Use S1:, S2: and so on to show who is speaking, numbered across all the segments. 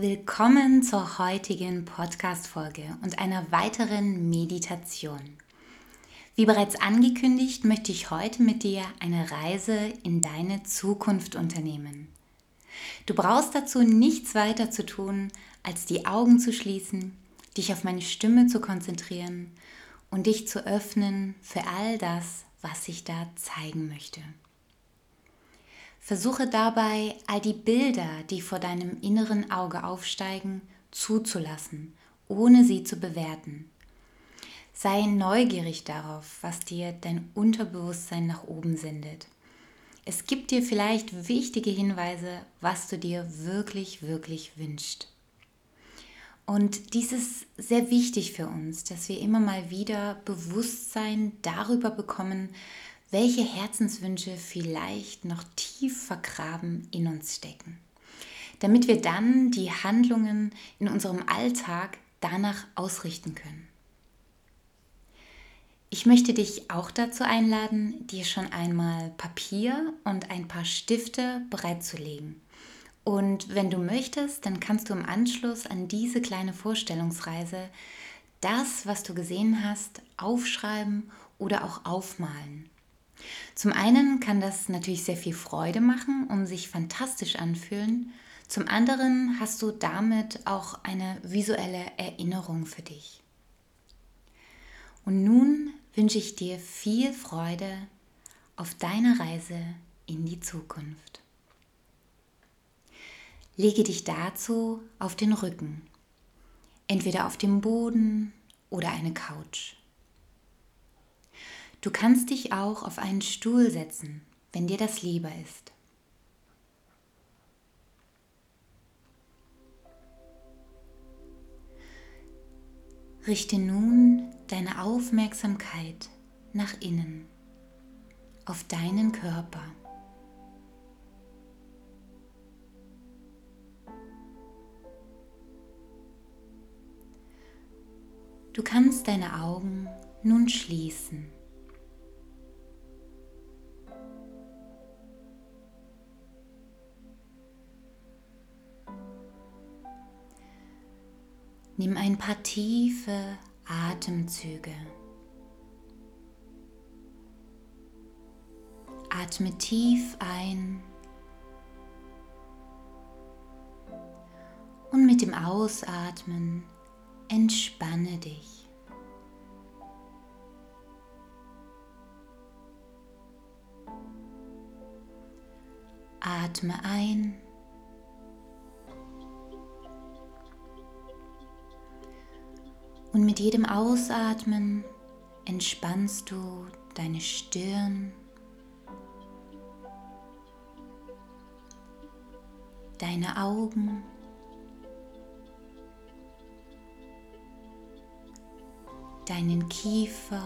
S1: Willkommen zur heutigen Podcast-Folge und einer weiteren Meditation. Wie bereits angekündigt, möchte ich heute mit dir eine Reise in deine Zukunft unternehmen. Du brauchst dazu nichts weiter zu tun, als die Augen zu schließen, dich auf meine Stimme zu konzentrieren und dich zu öffnen für all das, was ich da zeigen möchte. Versuche dabei, all die Bilder, die vor deinem inneren Auge aufsteigen, zuzulassen, ohne sie zu bewerten. Sei neugierig darauf, was dir dein Unterbewusstsein nach oben sendet. Es gibt dir vielleicht wichtige Hinweise, was du dir wirklich, wirklich wünschst. Und dies ist sehr wichtig für uns, dass wir immer mal wieder Bewusstsein darüber bekommen, welche Herzenswünsche vielleicht noch tief vergraben in uns stecken, damit wir dann die Handlungen in unserem Alltag danach ausrichten können. Ich möchte dich auch dazu einladen, dir schon einmal Papier und ein paar Stifte bereitzulegen. Und wenn du möchtest, dann kannst du im Anschluss an diese kleine Vorstellungsreise das, was du gesehen hast, aufschreiben oder auch aufmalen. Zum einen kann das natürlich sehr viel Freude machen und sich fantastisch anfühlen. Zum anderen hast du damit auch eine visuelle Erinnerung für dich. Und nun wünsche ich dir viel Freude auf deiner Reise in die Zukunft. Lege dich dazu auf den Rücken, entweder auf dem Boden oder eine Couch. Du kannst dich auch auf einen Stuhl setzen, wenn dir das lieber ist. Richte nun deine Aufmerksamkeit nach innen, auf deinen Körper. Du kannst deine Augen nun schließen. Nimm ein paar tiefe Atemzüge. Atme tief ein und mit dem Ausatmen entspanne dich. Atme ein Und mit jedem Ausatmen entspannst du deine Stirn, deine Augen, deinen Kiefer.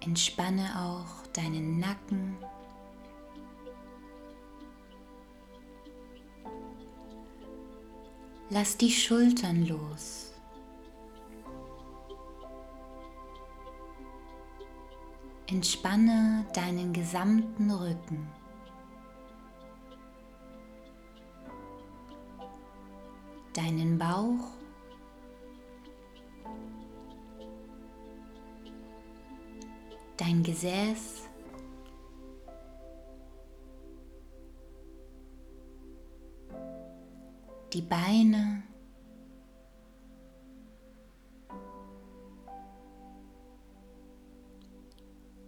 S1: Entspanne auch deinen Nacken. Lass die Schultern los. Entspanne deinen gesamten Rücken. Deinen Bauch. Dein Gesäß. Die Beine,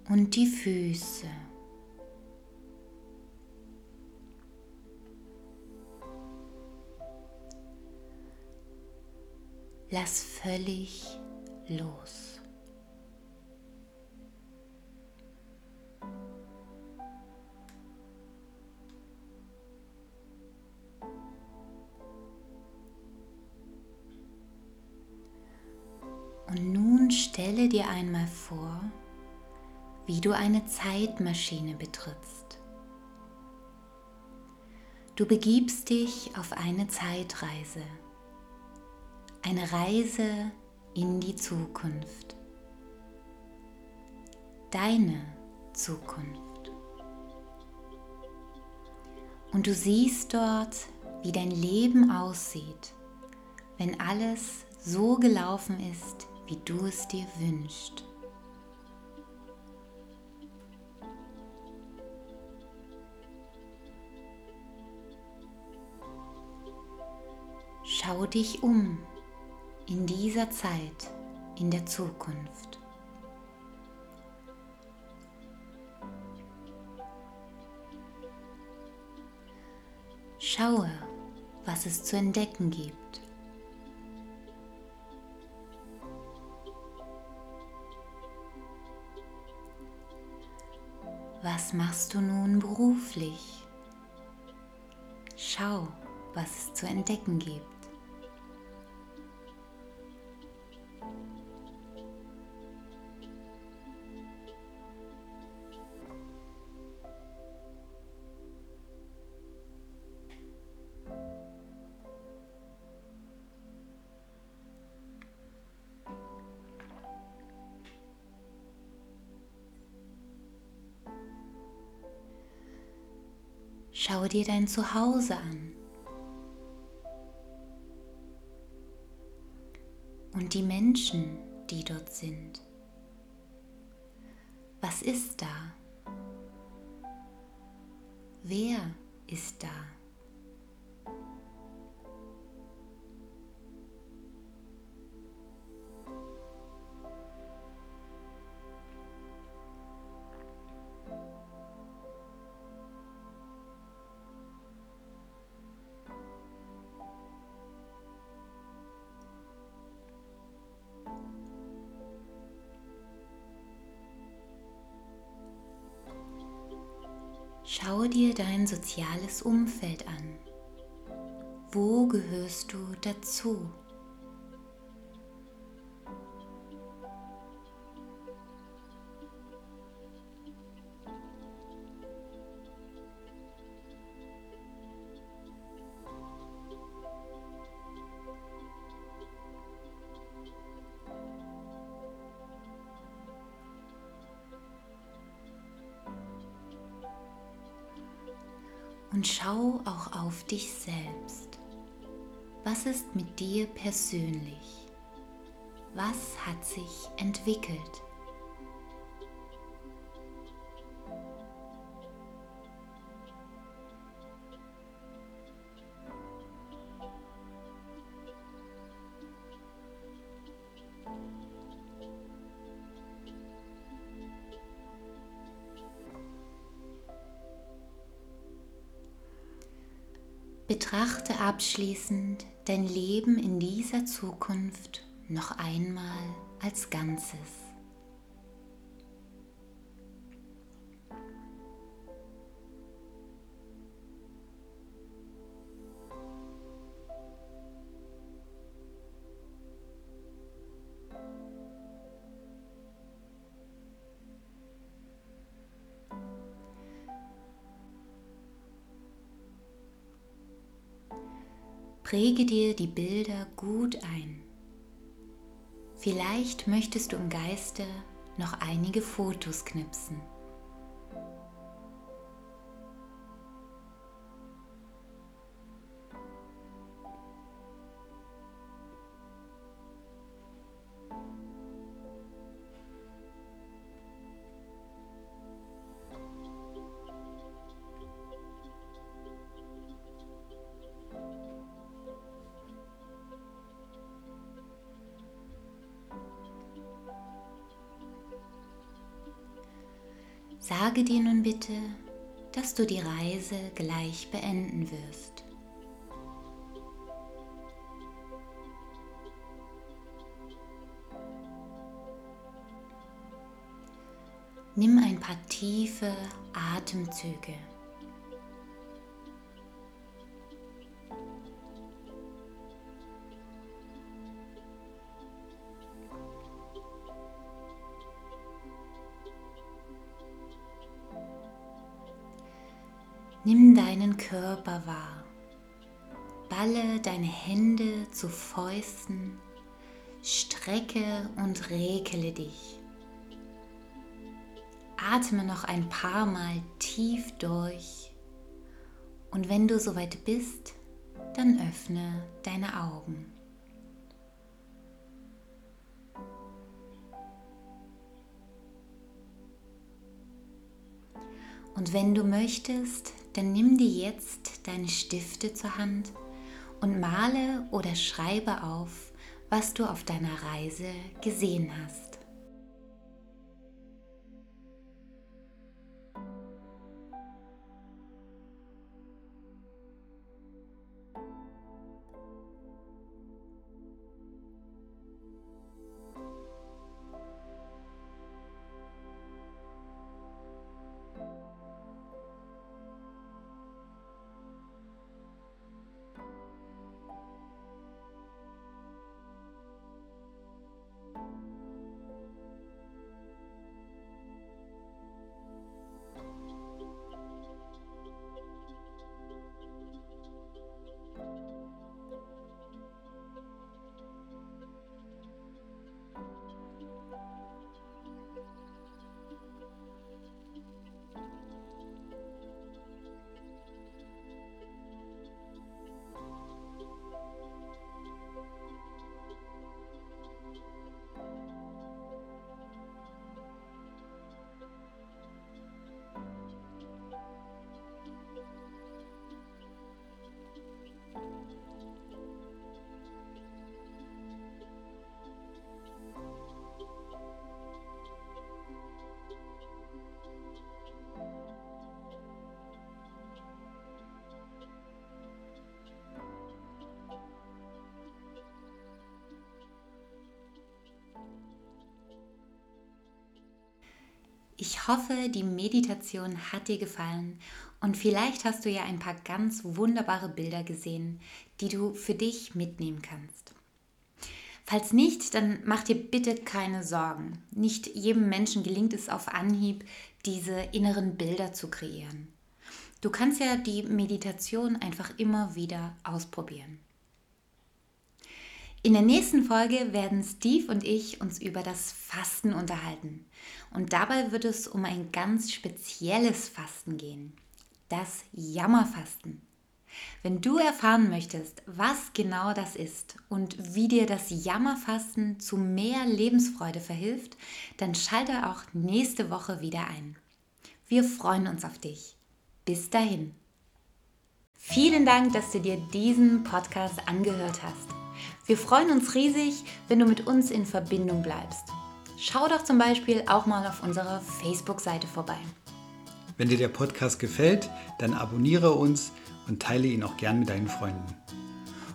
S1: und die Füße. Lass völlig los. Vor, wie du eine Zeitmaschine betrittst. Du begibst dich auf eine Zeitreise, eine Reise in die Zukunft, deine Zukunft. Und du siehst dort, wie dein Leben aussieht, wenn alles so gelaufen ist, wie du es dir wünschst. Schau dich um in dieser Zeit, in der Zukunft. Schaue, was es zu entdecken gibt. Was machst du nun beruflich? Schau, was es zu entdecken gibt. Schau dir dein Zuhause an. Und die Menschen, die dort sind. Was ist da? Wer ist da? Schau dir dein soziales Umfeld an. Wo gehörst du dazu? Und schau auch auf dich selbst. Was ist mit dir persönlich? Was hat sich entwickelt? Betrachte abschließend dein Leben in dieser Zukunft noch einmal als Ganzes. Präge dir die Bilder gut ein. Vielleicht möchtest du im Geiste noch einige Fotos knipsen. Sage dir nun bitte, dass du die Reise gleich beenden wirst. Nimm ein paar tiefe Atemzüge. Nimm deinen Körper wahr. Balle deine Hände zu Fäusten, strecke und rekele dich. Atme noch ein paar Mal tief durch und wenn du soweit bist, dann öffne deine Augen. Und wenn du möchtest, dann nimm dir jetzt deine Stifte zur Hand und male oder schreibe auf, was du auf deiner Reise gesehen hast. Ich hoffe, die Meditation hat dir gefallen und vielleicht hast du ja ein paar ganz wunderbare Bilder gesehen, die du für dich mitnehmen kannst. Falls nicht, dann mach dir bitte keine Sorgen. Nicht jedem Menschen gelingt es auf Anhieb, diese inneren Bilder zu kreieren. Du kannst ja die Meditation einfach immer wieder ausprobieren. In der nächsten Folge werden Steve und ich uns über das Fasten unterhalten. Und dabei wird es um ein ganz spezielles Fasten gehen. Das Jammerfasten. Wenn du erfahren möchtest, was genau das ist und wie dir das Jammerfasten zu mehr Lebensfreude verhilft, dann schalte auch nächste Woche wieder ein. Wir freuen uns auf dich. Bis dahin. Vielen Dank, dass du dir diesen Podcast angehört hast. Wir freuen uns riesig, wenn du mit uns in Verbindung bleibst. Schau doch zum Beispiel auch mal auf unserer Facebook-Seite vorbei.
S2: Wenn dir der Podcast gefällt, dann abonniere uns und teile ihn auch gern mit deinen Freunden.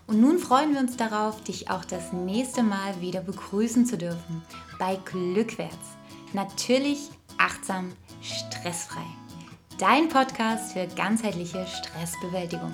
S1: Und nun freuen wir uns darauf, dich auch das nächste Mal wieder begrüßen zu dürfen bei Glückwärts. Natürlich achtsam, stressfrei. Dein Podcast für ganzheitliche Stressbewältigung.